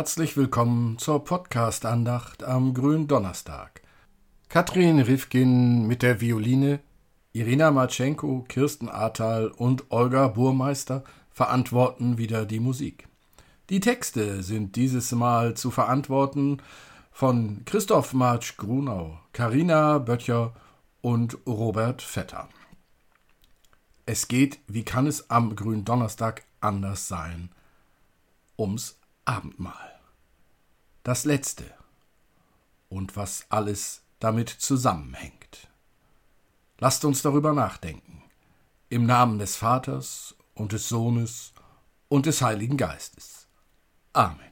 Herzlich willkommen zur Podcast-Andacht am Gründonnerstag. Katrin Rifkin mit der Violine, Irina Matschenko, Kirsten Ahrtal und Olga Burmeister verantworten wieder die Musik. Die Texte sind dieses Mal zu verantworten von Christoph Marsch Grunau, Karina Böttcher und Robert Vetter. Es geht, wie kann es am Gründonnerstag anders sein, ums Abendmahl. Das letzte und was alles damit zusammenhängt. Lasst uns darüber nachdenken. Im Namen des Vaters und des Sohnes und des Heiligen Geistes. Amen.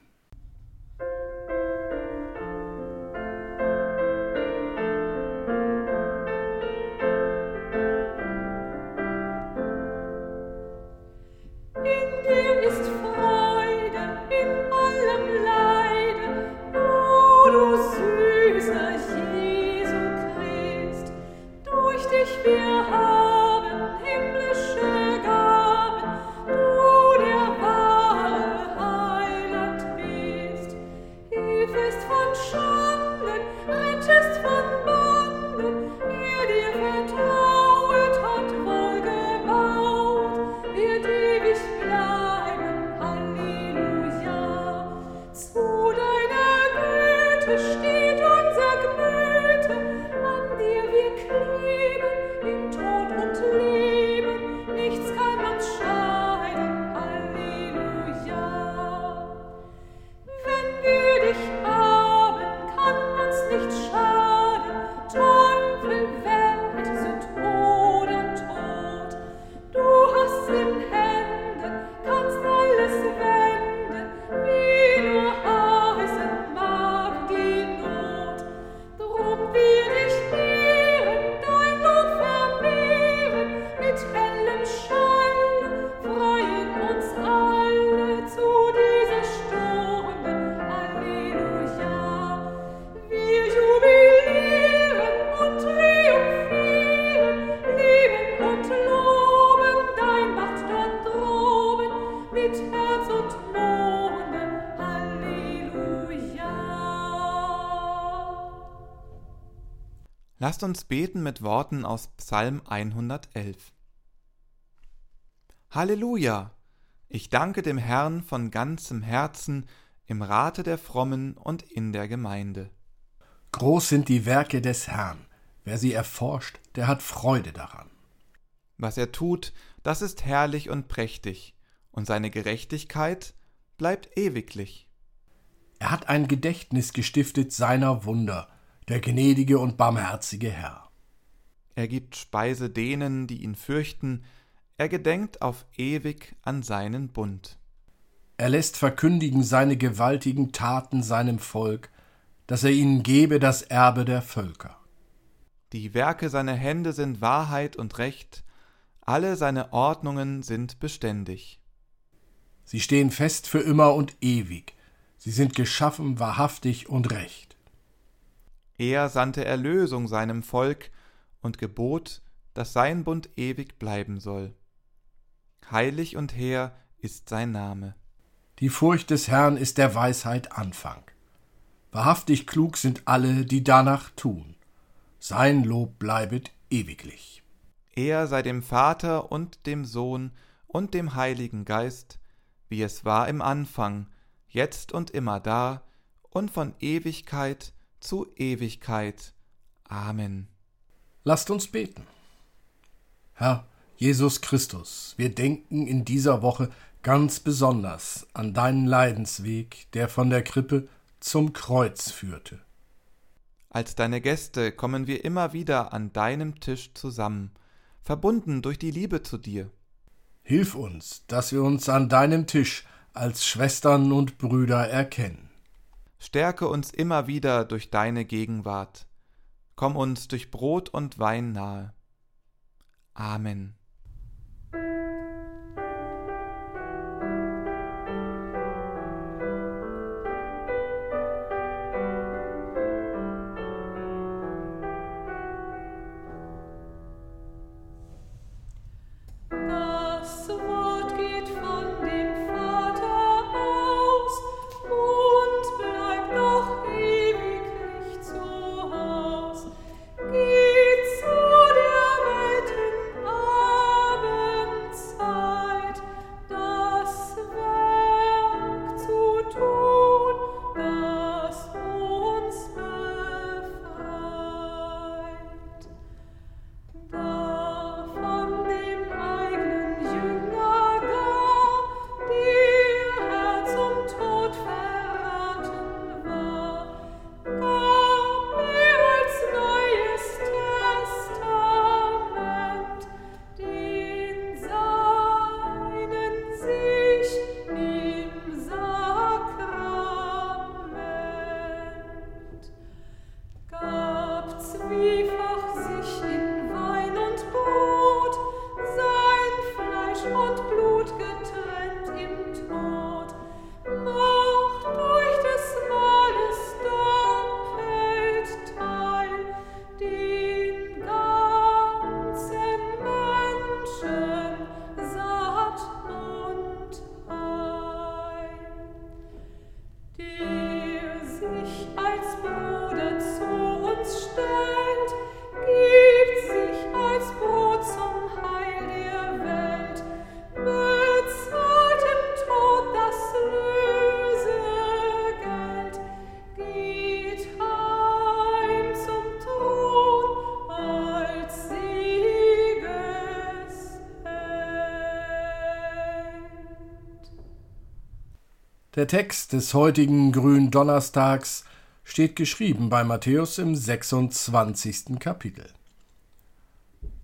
Uns beten mit Worten aus Psalm 111. Halleluja! Ich danke dem Herrn von ganzem Herzen im Rate der Frommen und in der Gemeinde. Groß sind die Werke des Herrn. Wer sie erforscht, der hat Freude daran. Was er tut, das ist herrlich und prächtig, und seine Gerechtigkeit bleibt ewiglich. Er hat ein Gedächtnis gestiftet seiner Wunder, der gnädige und barmherzige Herr. Er gibt Speise denen, die ihn fürchten, er gedenkt auf ewig an seinen Bund. Er lässt verkündigen seine gewaltigen Taten seinem Volk, dass er ihnen gebe das Erbe der Völker. Die Werke seiner Hände sind Wahrheit und Recht, alle seine Ordnungen sind beständig. Sie stehen fest für immer und ewig, sie sind geschaffen wahrhaftig und recht. Er sandte Erlösung seinem Volk und gebot, dass sein Bund ewig bleiben soll. Heilig und hehr ist sein Name. Die Furcht des Herrn ist der Weisheit Anfang. Wahrhaftig klug sind alle, die danach tun. Sein Lob bleibet ewiglich. Er sei dem Vater und dem Sohn und dem Heiligen Geist, wie es war im Anfang, jetzt und immer da und von Ewigkeit zu Ewigkeit. Amen. Lasst uns beten. Herr Jesus Christus, wir denken in dieser Woche ganz besonders an deinen Leidensweg, der von der Krippe zum Kreuz führte. Als deine Gäste kommen wir immer wieder an deinem Tisch zusammen, verbunden durch die Liebe zu dir. Hilf uns, dass wir uns an deinem Tisch als Schwestern und Brüder erkennen. Stärke uns immer wieder durch deine Gegenwart. Komm uns durch Brot und Wein nahe. Amen. Der Text des heutigen Gründonnerstags steht geschrieben bei Matthäus im 26. Kapitel.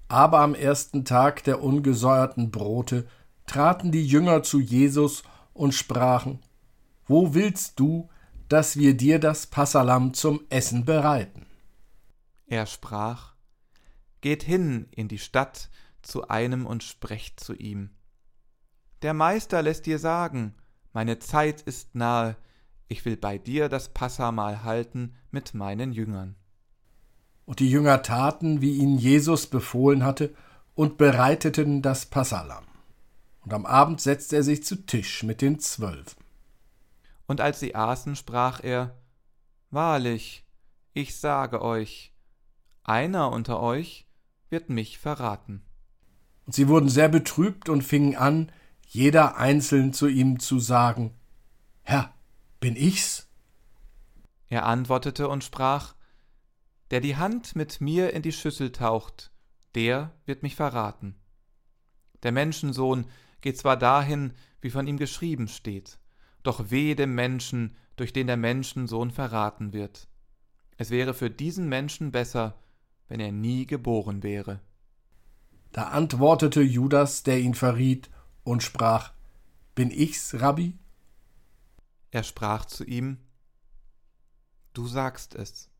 Aber am ersten Tag der ungesäuerten Brote traten die Jünger zu Jesus und sprachen: Wo willst du, dass wir dir das Passalam zum Essen bereiten? Er sprach: Geht hin in die Stadt zu einem und sprecht zu ihm. Der Meister lässt dir sagen, meine Zeit ist nahe, ich will bei dir das Passamal halten mit meinen Jüngern. Und die Jünger taten, wie ihnen Jesus befohlen hatte, und bereiteten das Passalam. Und am Abend setzte er sich zu Tisch mit den Zwölfen. Und als sie aßen, sprach er, Wahrlich, ich sage euch, einer unter euch wird mich verraten. Und sie wurden sehr betrübt und fingen an, jeder einzeln zu ihm zu sagen, Herr, bin ich's? Er antwortete und sprach, Der die Hand mit mir in die Schüssel taucht, der wird mich verraten. Der Menschensohn geht zwar dahin, wie von ihm geschrieben steht, doch weh dem Menschen, durch den der Menschensohn verraten wird. Es wäre für diesen Menschen besser, wenn er nie geboren wäre. Da antwortete Judas, der ihn verriet, und sprach, Bin ich's, Rabbi? Er sprach zu ihm, Du sagst es.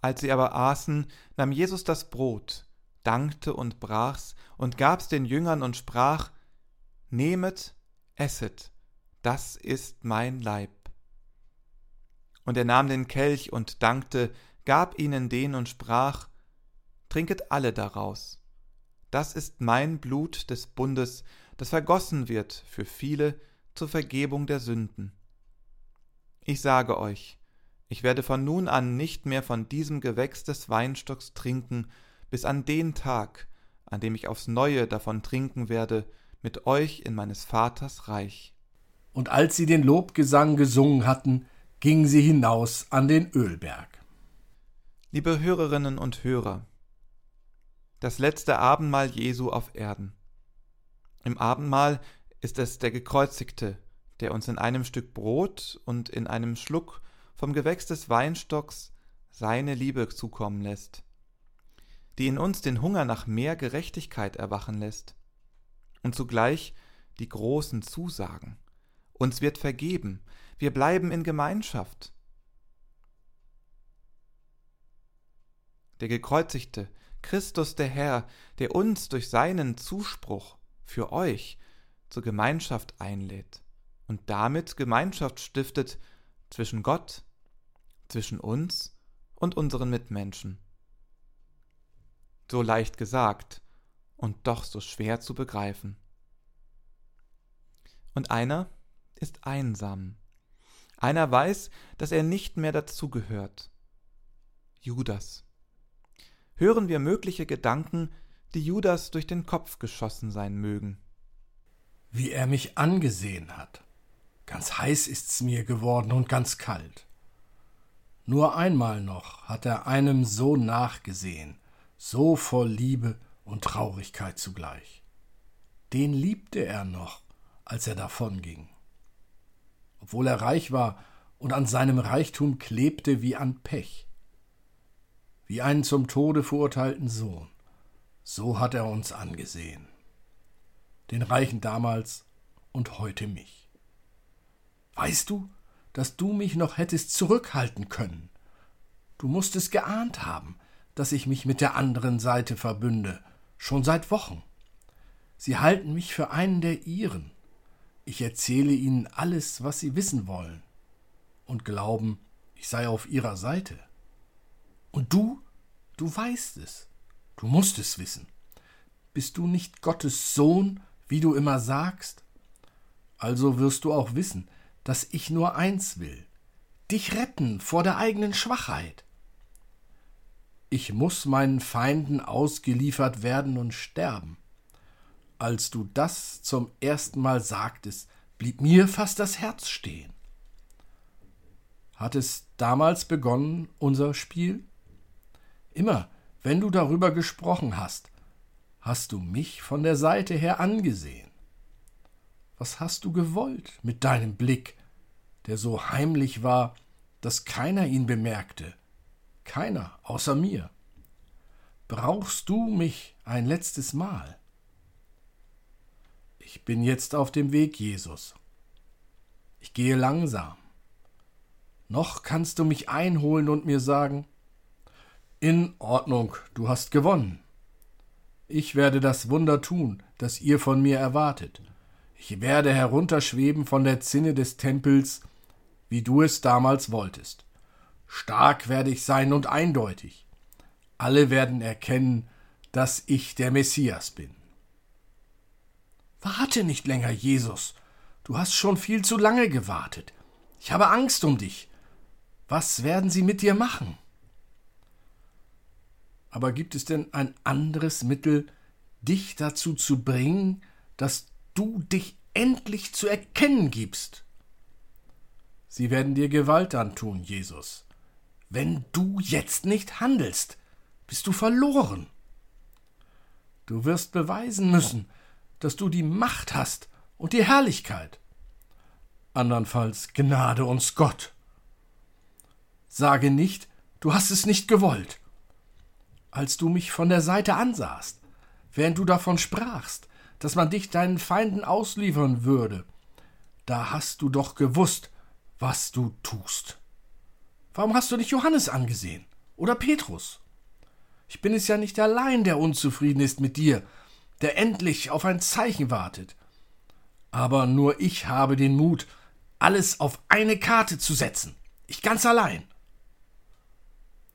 Als sie aber aßen, nahm Jesus das Brot, dankte und brach's und gab's den Jüngern und sprach, Nehmet, esset, das ist mein Leib. Und er nahm den Kelch und dankte, gab ihnen den und sprach, Trinket alle daraus das ist mein Blut des Bundes, das vergossen wird für viele zur Vergebung der Sünden. Ich sage euch, ich werde von nun an nicht mehr von diesem Gewächs des Weinstocks trinken, bis an den Tag, an dem ich aufs neue davon trinken werde, mit euch in meines Vaters Reich. Und als sie den Lobgesang gesungen hatten, gingen sie hinaus an den Ölberg. Liebe Hörerinnen und Hörer, das letzte Abendmahl Jesu auf Erden. Im Abendmahl ist es der Gekreuzigte, der uns in einem Stück Brot und in einem Schluck vom Gewächs des Weinstocks seine Liebe zukommen lässt, die in uns den Hunger nach mehr Gerechtigkeit erwachen lässt und zugleich die großen Zusagen. Uns wird vergeben, wir bleiben in Gemeinschaft. Der Gekreuzigte Christus der Herr, der uns durch seinen Zuspruch für euch zur Gemeinschaft einlädt und damit Gemeinschaft stiftet zwischen Gott, zwischen uns und unseren Mitmenschen. So leicht gesagt und doch so schwer zu begreifen. Und einer ist einsam. Einer weiß, dass er nicht mehr dazugehört. Judas hören wir mögliche Gedanken, die Judas durch den Kopf geschossen sein mögen. Wie er mich angesehen hat. Ganz heiß ist's mir geworden und ganz kalt. Nur einmal noch hat er einem so nachgesehen, so voll Liebe und Traurigkeit zugleich. Den liebte er noch, als er davonging. Obwohl er reich war und an seinem Reichtum klebte wie an Pech, wie einen zum Tode verurteilten Sohn. So hat er uns angesehen. Den Reichen damals und heute mich. Weißt du, dass du mich noch hättest zurückhalten können? Du musst es geahnt haben, dass ich mich mit der anderen Seite verbünde, schon seit Wochen. Sie halten mich für einen der ihren. Ich erzähle ihnen alles, was sie wissen wollen, und glauben, ich sei auf ihrer Seite. Und du, du weißt es, du musst es wissen. Bist du nicht Gottes Sohn, wie du immer sagst? Also wirst du auch wissen, dass ich nur eins will, dich retten vor der eigenen Schwachheit. Ich muss meinen Feinden ausgeliefert werden und sterben. Als du das zum ersten Mal sagtest, blieb mir fast das Herz stehen. Hat es damals begonnen, unser Spiel? Immer, wenn du darüber gesprochen hast, hast du mich von der Seite her angesehen. Was hast du gewollt mit deinem Blick, der so heimlich war, dass keiner ihn bemerkte, keiner außer mir. Brauchst du mich ein letztes Mal? Ich bin jetzt auf dem Weg, Jesus. Ich gehe langsam. Noch kannst du mich einholen und mir sagen, in Ordnung, du hast gewonnen. Ich werde das Wunder tun, das ihr von mir erwartet. Ich werde herunterschweben von der Zinne des Tempels wie du es damals wolltest. Stark werde ich sein und eindeutig. Alle werden erkennen, dass ich der Messias bin. Warte nicht länger, Jesus. Du hast schon viel zu lange gewartet. Ich habe Angst um dich. Was werden sie mit dir machen? Aber gibt es denn ein anderes Mittel, dich dazu zu bringen, dass du dich endlich zu erkennen gibst? Sie werden dir Gewalt antun, Jesus. Wenn du jetzt nicht handelst, bist du verloren. Du wirst beweisen müssen, dass du die Macht hast und die Herrlichkeit. Andernfalls Gnade uns Gott. Sage nicht, du hast es nicht gewollt. Als du mich von der Seite ansahst, während du davon sprachst, dass man dich deinen Feinden ausliefern würde, da hast du doch gewusst, was du tust. Warum hast du nicht Johannes angesehen? Oder Petrus? Ich bin es ja nicht allein, der unzufrieden ist mit dir, der endlich auf ein Zeichen wartet. Aber nur ich habe den Mut, alles auf eine Karte zu setzen. Ich ganz allein.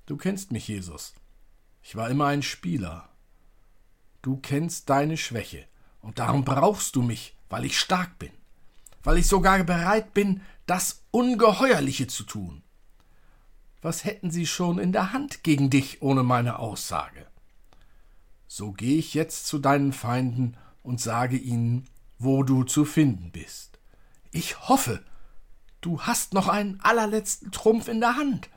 Du kennst mich, Jesus. Ich war immer ein Spieler. Du kennst deine Schwäche, und darum brauchst du mich, weil ich stark bin, weil ich sogar bereit bin, das Ungeheuerliche zu tun. Was hätten sie schon in der Hand gegen dich ohne meine Aussage? So geh ich jetzt zu deinen Feinden und sage ihnen, wo du zu finden bist. Ich hoffe, du hast noch einen allerletzten Trumpf in der Hand.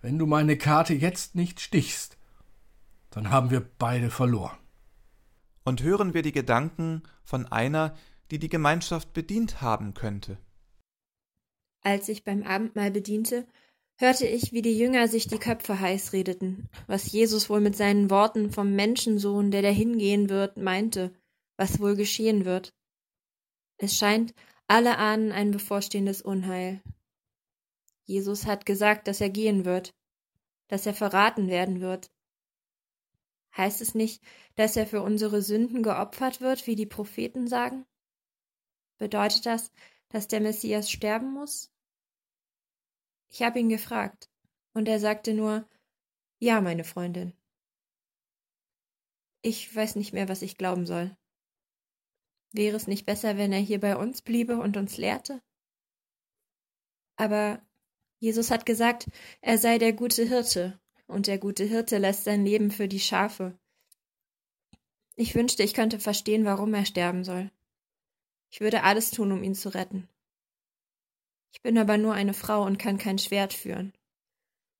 Wenn du meine Karte jetzt nicht stichst, dann haben wir beide verloren. Und hören wir die Gedanken von einer, die die Gemeinschaft bedient haben könnte. Als ich beim Abendmahl bediente, hörte ich, wie die Jünger sich die Köpfe heiß redeten, was Jesus wohl mit seinen Worten vom Menschensohn, der dahingehen wird, meinte, was wohl geschehen wird. Es scheint, alle ahnen ein bevorstehendes Unheil. Jesus hat gesagt, dass er gehen wird, dass er verraten werden wird. Heißt es nicht, dass er für unsere Sünden geopfert wird, wie die Propheten sagen? Bedeutet das, dass der Messias sterben muss? Ich habe ihn gefragt, und er sagte nur Ja, meine Freundin. Ich weiß nicht mehr, was ich glauben soll. Wäre es nicht besser, wenn er hier bei uns bliebe und uns lehrte? Aber Jesus hat gesagt, er sei der gute Hirte, und der gute Hirte lässt sein Leben für die Schafe. Ich wünschte, ich könnte verstehen, warum er sterben soll. Ich würde alles tun, um ihn zu retten. Ich bin aber nur eine Frau und kann kein Schwert führen.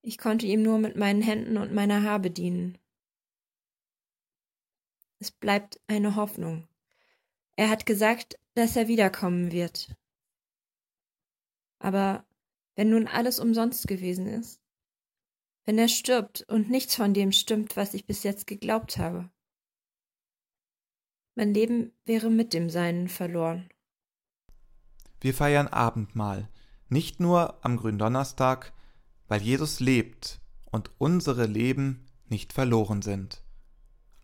Ich konnte ihm nur mit meinen Händen und meiner Habe dienen. Es bleibt eine Hoffnung. Er hat gesagt, dass er wiederkommen wird. Aber wenn nun alles umsonst gewesen ist, wenn er stirbt und nichts von dem stimmt, was ich bis jetzt geglaubt habe, mein Leben wäre mit dem Seinen verloren. Wir feiern Abendmahl, nicht nur am Gründonnerstag, weil Jesus lebt und unsere Leben nicht verloren sind.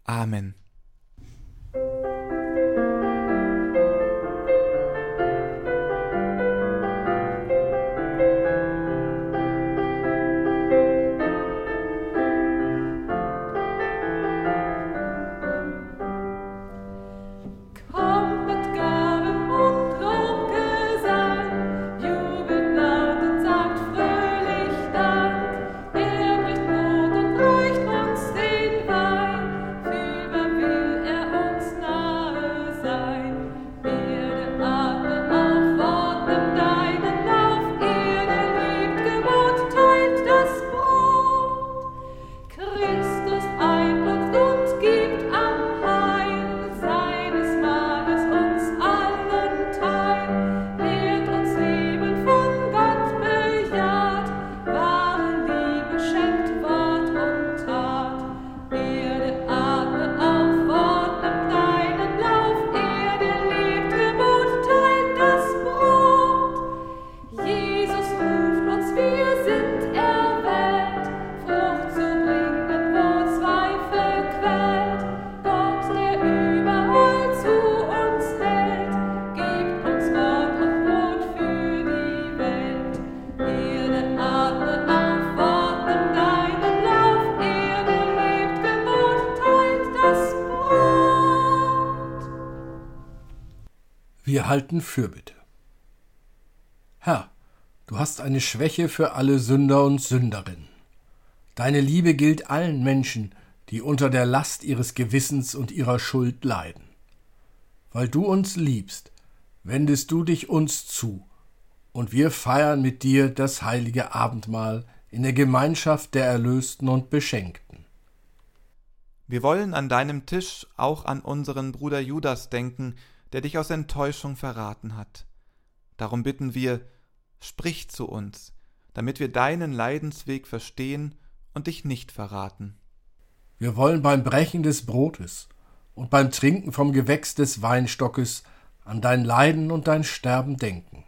Amen. Wir halten Fürbitte. Herr, du hast eine Schwäche für alle Sünder und Sünderinnen. Deine Liebe gilt allen Menschen, die unter der Last ihres Gewissens und ihrer Schuld leiden. Weil du uns liebst, wendest du dich uns zu, und wir feiern mit dir das heilige Abendmahl in der Gemeinschaft der Erlösten und Beschenkten. Wir wollen an deinem Tisch auch an unseren Bruder Judas denken, der dich aus Enttäuschung verraten hat. Darum bitten wir, sprich zu uns, damit wir deinen Leidensweg verstehen und dich nicht verraten. Wir wollen beim Brechen des Brotes und beim Trinken vom Gewächs des Weinstockes an dein Leiden und dein Sterben denken.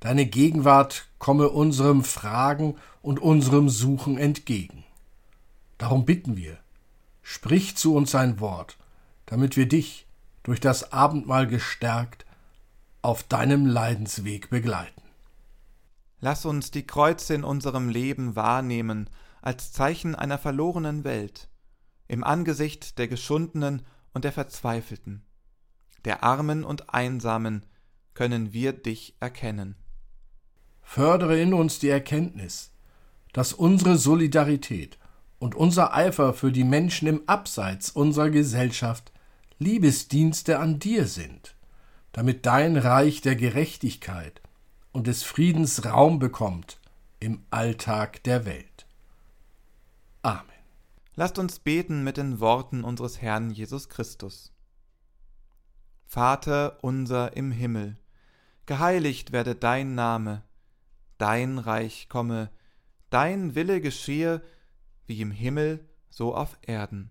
Deine Gegenwart komme unserem Fragen und unserem Suchen entgegen. Darum bitten wir, sprich zu uns ein Wort, damit wir dich, durch das Abendmahl gestärkt, auf deinem Leidensweg begleiten. Lass uns die Kreuze in unserem Leben wahrnehmen als Zeichen einer verlorenen Welt, im Angesicht der Geschundenen und der Verzweifelten, der Armen und Einsamen können wir dich erkennen. Fördere in uns die Erkenntnis, dass unsere Solidarität und unser Eifer für die Menschen im Abseits unserer Gesellschaft Liebesdienste an dir sind, damit dein Reich der Gerechtigkeit und des Friedens Raum bekommt im Alltag der Welt. Amen. Lasst uns beten mit den Worten unseres Herrn Jesus Christus. Vater unser im Himmel, geheiligt werde dein Name, dein Reich komme, dein Wille geschehe, wie im Himmel, so auf Erden.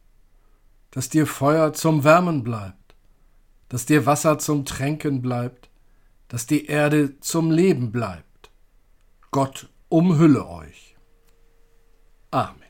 dass dir Feuer zum Wärmen bleibt, dass dir Wasser zum Tränken bleibt, dass die Erde zum Leben bleibt. Gott umhülle euch. Amen.